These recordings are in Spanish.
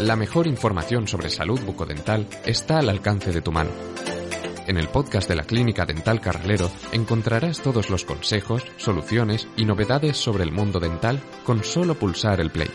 La mejor información sobre salud bucodental está al alcance de tu mano. En el podcast de la Clínica Dental Carralero encontrarás todos los consejos, soluciones y novedades sobre el mundo dental con solo pulsar el play.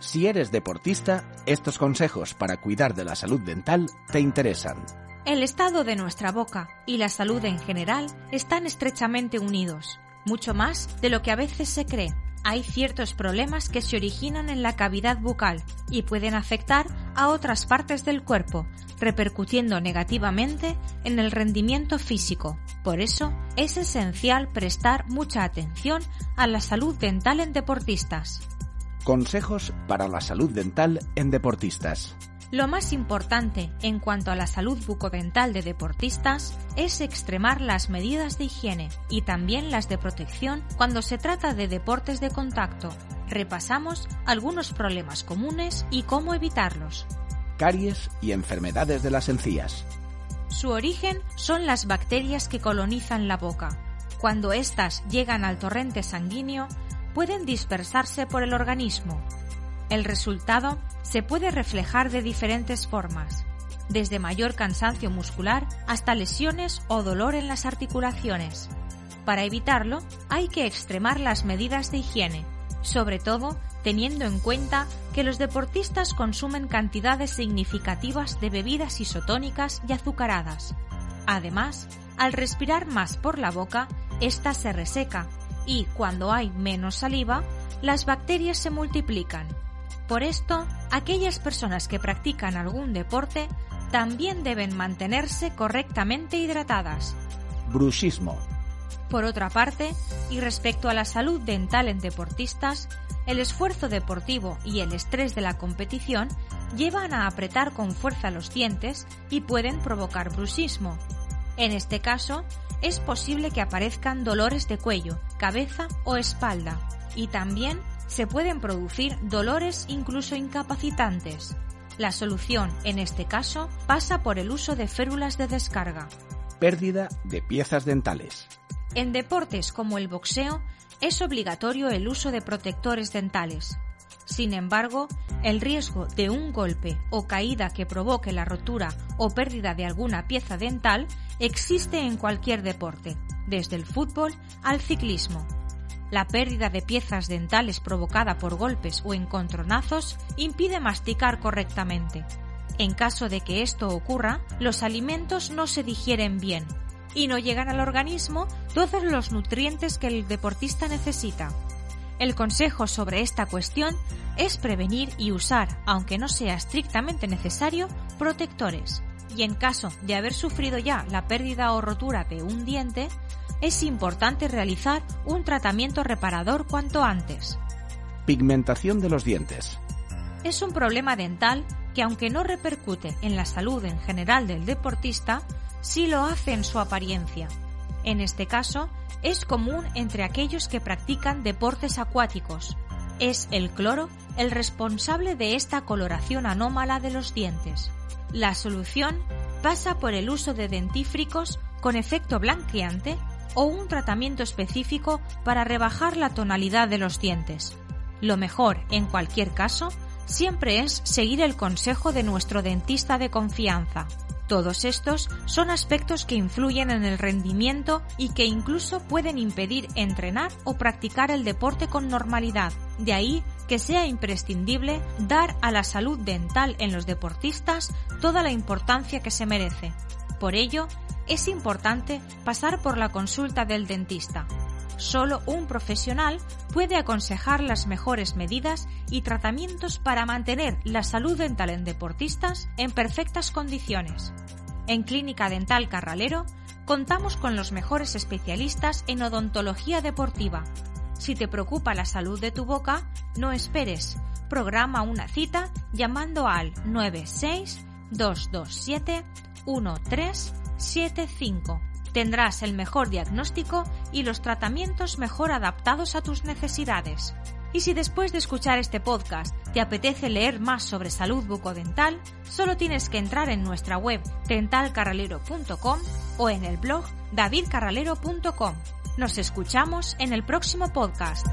Si eres deportista, estos consejos para cuidar de la salud dental te interesan. El estado de nuestra boca y la salud en general están estrechamente unidos, mucho más de lo que a veces se cree hay ciertos problemas que se originan en la cavidad bucal y pueden afectar a otras partes del cuerpo, repercutiendo negativamente en el rendimiento físico. Por eso es esencial prestar mucha atención a la salud dental en deportistas. Consejos para la salud dental en deportistas. Lo más importante en cuanto a la salud bucodental de deportistas es extremar las medidas de higiene y también las de protección cuando se trata de deportes de contacto. Repasamos algunos problemas comunes y cómo evitarlos. Caries y enfermedades de las encías. Su origen son las bacterias que colonizan la boca. Cuando éstas llegan al torrente sanguíneo, pueden dispersarse por el organismo, el resultado se puede reflejar de diferentes formas, desde mayor cansancio muscular hasta lesiones o dolor en las articulaciones. Para evitarlo, hay que extremar las medidas de higiene, sobre todo teniendo en cuenta que los deportistas consumen cantidades significativas de bebidas isotónicas y azucaradas. Además, al respirar más por la boca, ésta se reseca y cuando hay menos saliva, las bacterias se multiplican por esto, aquellas personas que practican algún deporte también deben mantenerse correctamente hidratadas. Bruxismo. Por otra parte, y respecto a la salud dental en deportistas, el esfuerzo deportivo y el estrés de la competición llevan a apretar con fuerza los dientes y pueden provocar bruxismo. En este caso, es posible que aparezcan dolores de cuello, cabeza o espalda, y también se pueden producir dolores incluso incapacitantes. La solución, en este caso, pasa por el uso de férulas de descarga. Pérdida de piezas dentales. En deportes como el boxeo, es obligatorio el uso de protectores dentales. Sin embargo, el riesgo de un golpe o caída que provoque la rotura o pérdida de alguna pieza dental existe en cualquier deporte, desde el fútbol al ciclismo. La pérdida de piezas dentales provocada por golpes o encontronazos impide masticar correctamente. En caso de que esto ocurra, los alimentos no se digieren bien y no llegan al organismo todos los nutrientes que el deportista necesita. El consejo sobre esta cuestión es prevenir y usar, aunque no sea estrictamente necesario, protectores. Y en caso de haber sufrido ya la pérdida o rotura de un diente, es importante realizar un tratamiento reparador cuanto antes. Pigmentación de los dientes. Es un problema dental que aunque no repercute en la salud en general del deportista, sí lo hace en su apariencia. En este caso, es común entre aquellos que practican deportes acuáticos. Es el cloro el responsable de esta coloración anómala de los dientes. La solución pasa por el uso de dentífricos con efecto blanqueante o un tratamiento específico para rebajar la tonalidad de los dientes. Lo mejor, en cualquier caso, siempre es seguir el consejo de nuestro dentista de confianza. Todos estos son aspectos que influyen en el rendimiento y que incluso pueden impedir entrenar o practicar el deporte con normalidad. De ahí que sea imprescindible dar a la salud dental en los deportistas toda la importancia que se merece. Por ello, es importante pasar por la consulta del dentista. Solo un profesional puede aconsejar las mejores medidas y tratamientos para mantener la salud dental en deportistas en perfectas condiciones. En Clínica Dental Carralero contamos con los mejores especialistas en odontología deportiva. Si te preocupa la salud de tu boca, no esperes. Programa una cita llamando al 96 227 13 75. Tendrás el mejor diagnóstico y los tratamientos mejor adaptados a tus necesidades. Y si después de escuchar este podcast te apetece leer más sobre salud bucodental, solo tienes que entrar en nuestra web dentalcarralero.com o en el blog davidcarralero.com. Nos escuchamos en el próximo podcast.